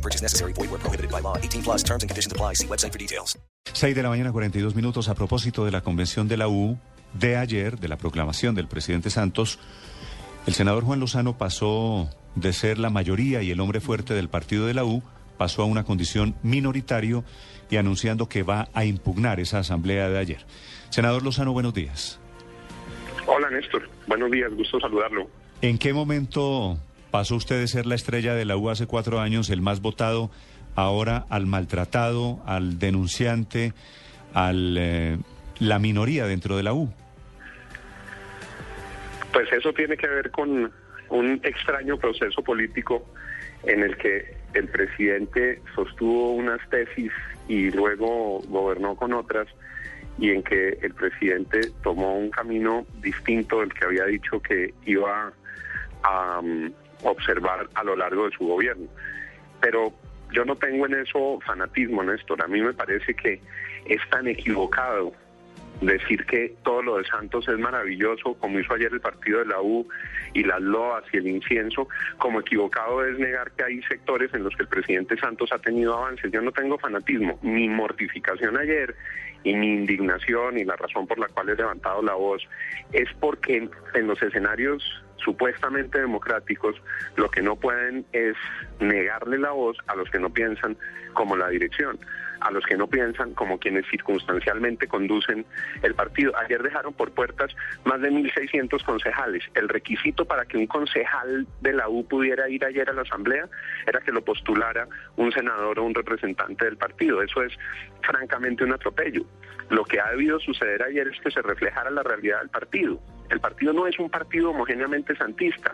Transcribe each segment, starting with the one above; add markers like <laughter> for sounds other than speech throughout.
No purchase necessary. Void where prohibited by law. 18 plus terms and conditions apply. See website for details. 6 de la mañana, 42 minutos. A propósito de la convención de la U de ayer, de la proclamación del presidente Santos, el senador Juan Lozano pasó de ser la mayoría y el hombre fuerte del partido de la U, pasó a una condición minoritario y anunciando que va a impugnar esa asamblea de ayer. Senador Lozano, buenos días. Hola Néstor, buenos días, gusto saludarlo. ¿En qué momento pasó usted de ser la estrella de la U hace cuatro años, el más votado, ahora al maltratado, al denunciante, al eh, la minoría dentro de la U? Pues eso tiene que ver con un extraño proceso político en el que el presidente sostuvo unas tesis y luego gobernó con otras y en que el presidente tomó un camino distinto del que había dicho que iba a um, observar a lo largo de su gobierno. Pero yo no tengo en eso fanatismo, Néstor. A mí me parece que es tan equivocado decir que todo lo de Santos es maravilloso, como hizo ayer el partido de la U y las loas y el incienso, como equivocado es negar que hay sectores en los que el presidente Santos ha tenido avances. Yo no tengo fanatismo, mi mortificación ayer y mi indignación y la razón por la cual he levantado la voz es porque en los escenarios supuestamente democráticos lo que no pueden es negarle la voz a los que no piensan como la dirección a los que no piensan como quienes circunstancialmente conducen el partido. Ayer dejaron por puertas más de 1.600 concejales. El requisito para que un concejal de la U pudiera ir ayer a la asamblea era que lo postulara un senador o un representante del partido. Eso es francamente un atropello. Lo que ha debido suceder ayer es que se reflejara la realidad del partido. El partido no es un partido homogéneamente santista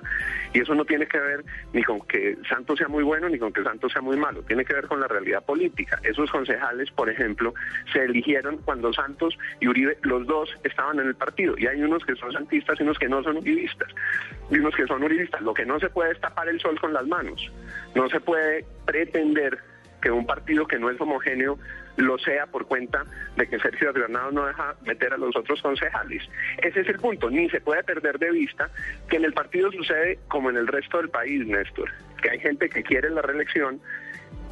y eso no tiene que ver ni con que Santos sea muy bueno ni con que Santos sea muy malo, tiene que ver con la realidad política. Esos concejales, por ejemplo, se eligieron cuando Santos y Uribe, los dos estaban en el partido y hay unos que son santistas y unos que no son uribistas y unos que son uribistas. Lo que no se puede es tapar el sol con las manos, no se puede pretender que un partido que no es homogéneo lo sea por cuenta de que Sergio Granado no deja meter a los otros concejales. Ese es el punto, ni se puede perder de vista que en el partido sucede como en el resto del país, Néstor, que hay gente que quiere la reelección,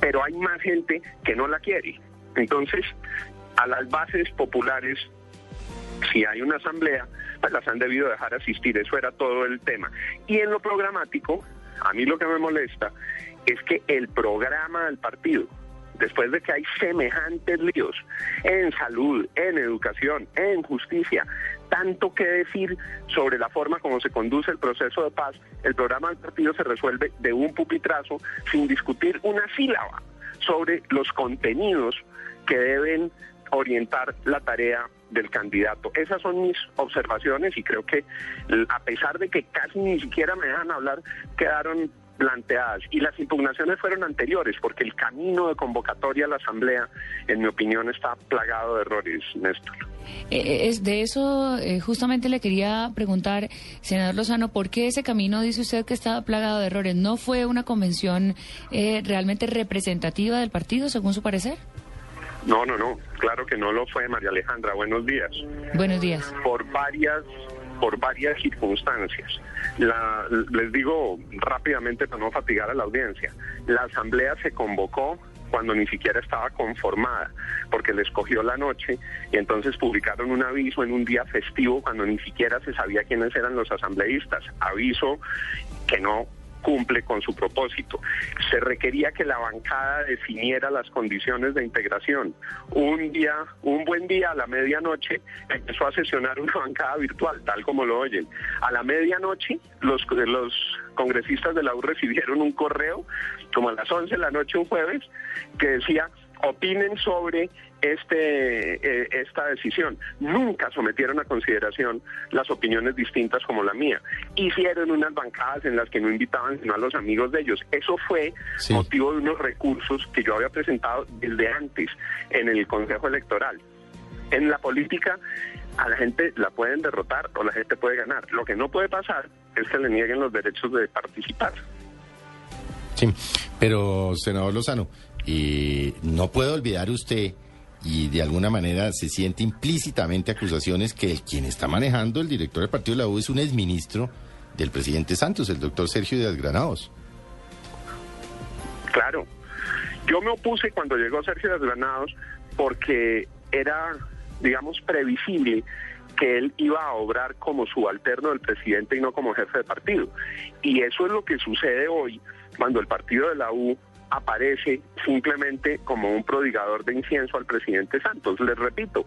pero hay más gente que no la quiere. Entonces, a las bases populares, si hay una asamblea, pues las han debido dejar asistir, eso era todo el tema. Y en lo programático, a mí lo que me molesta es que el programa del partido, después de que hay semejantes líos en salud, en educación, en justicia, tanto que decir sobre la forma como se conduce el proceso de paz, el programa del partido se resuelve de un pupitrazo sin discutir una sílaba sobre los contenidos que deben orientar la tarea del candidato. Esas son mis observaciones y creo que a pesar de que casi ni siquiera me dejan hablar, quedaron planteadas. Y las impugnaciones fueron anteriores porque el camino de convocatoria a la asamblea en mi opinión está plagado de errores Néstor. Eh, eh, es de eso eh, justamente le quería preguntar senador Lozano por qué ese camino dice usted que estaba plagado de errores no fue una convención realmente representativa del partido según su parecer no no no claro que no lo fue María Alejandra buenos días buenos días por varias por varias circunstancias. La, les digo rápidamente para no fatigar a la audiencia, la asamblea se convocó cuando ni siquiera estaba conformada, porque le escogió la noche y entonces publicaron un aviso en un día festivo cuando ni siquiera se sabía quiénes eran los asambleístas. Aviso que no cumple con su propósito. Se requería que la bancada definiera las condiciones de integración. Un día, un buen día a la medianoche empezó a sesionar una <laughs> bancada virtual, tal como lo oyen. A la medianoche los, los congresistas de la U recibieron un correo, como a las 11 de la noche un jueves, que decía opinen sobre este, eh, esta decisión. Nunca sometieron a consideración las opiniones distintas como la mía. Hicieron unas bancadas en las que no invitaban sino a los amigos de ellos. Eso fue motivo de unos recursos que yo había presentado desde antes en el Consejo Electoral. En la política a la gente la pueden derrotar o la gente puede ganar. Lo que no puede pasar es que le nieguen los derechos de participar. Sí, pero senador Lozano, y no puede olvidar usted y de alguna manera se siente implícitamente acusaciones que el quien está manejando el director del partido de la U es un exministro del presidente Santos, el doctor Sergio Díaz Granados. Claro, yo me opuse cuando llegó Sergio Díaz Granados porque era, digamos, previsible que él iba a obrar como subalterno del presidente y no como jefe de partido. Y eso es lo que sucede hoy cuando el partido de la U aparece simplemente como un prodigador de incienso al presidente Santos. Les repito,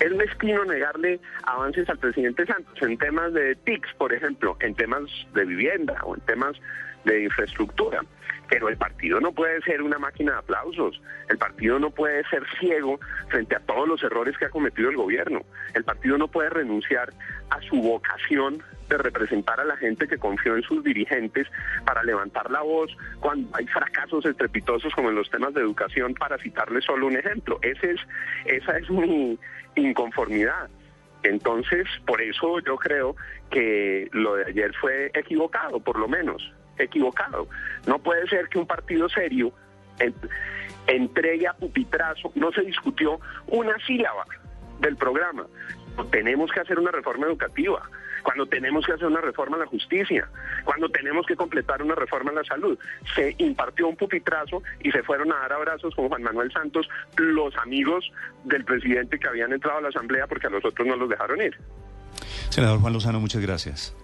es mezquino negarle avances al presidente Santos en temas de TICS, por ejemplo, en temas de vivienda o en temas de infraestructura. Pero el partido no puede ser una máquina de aplausos. El partido no puede ser ciego frente a todos los errores que ha cometido el gobierno. El partido no puede renunciar a su vocación de representar a la gente que confió en sus dirigentes para levantar la voz cuando hay fracasos estrepitosos como en los temas de educación, para citarles solo un ejemplo. Ese es, esa es mi inconformidad. Entonces, por eso yo creo que lo de ayer fue equivocado, por lo menos equivocado. No puede ser que un partido serio entregue a pupitrazo, no se discutió una sílaba del programa. Tenemos que hacer una reforma educativa, cuando tenemos que hacer una reforma en la justicia, cuando tenemos que completar una reforma en la salud. Se impartió un pupitrazo y se fueron a dar abrazos con Juan Manuel Santos los amigos del presidente que habían entrado a la Asamblea porque a los otros no los dejaron ir. Senador Juan Lozano, muchas gracias.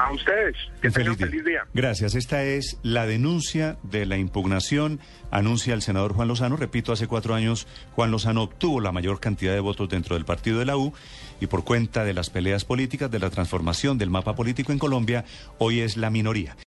A ustedes. Que feliz, feliz día. Gracias. Esta es la denuncia de la impugnación. Anuncia el senador Juan Lozano. Repito, hace cuatro años Juan Lozano obtuvo la mayor cantidad de votos dentro del partido de la U y por cuenta de las peleas políticas, de la transformación del mapa político en Colombia, hoy es la minoría.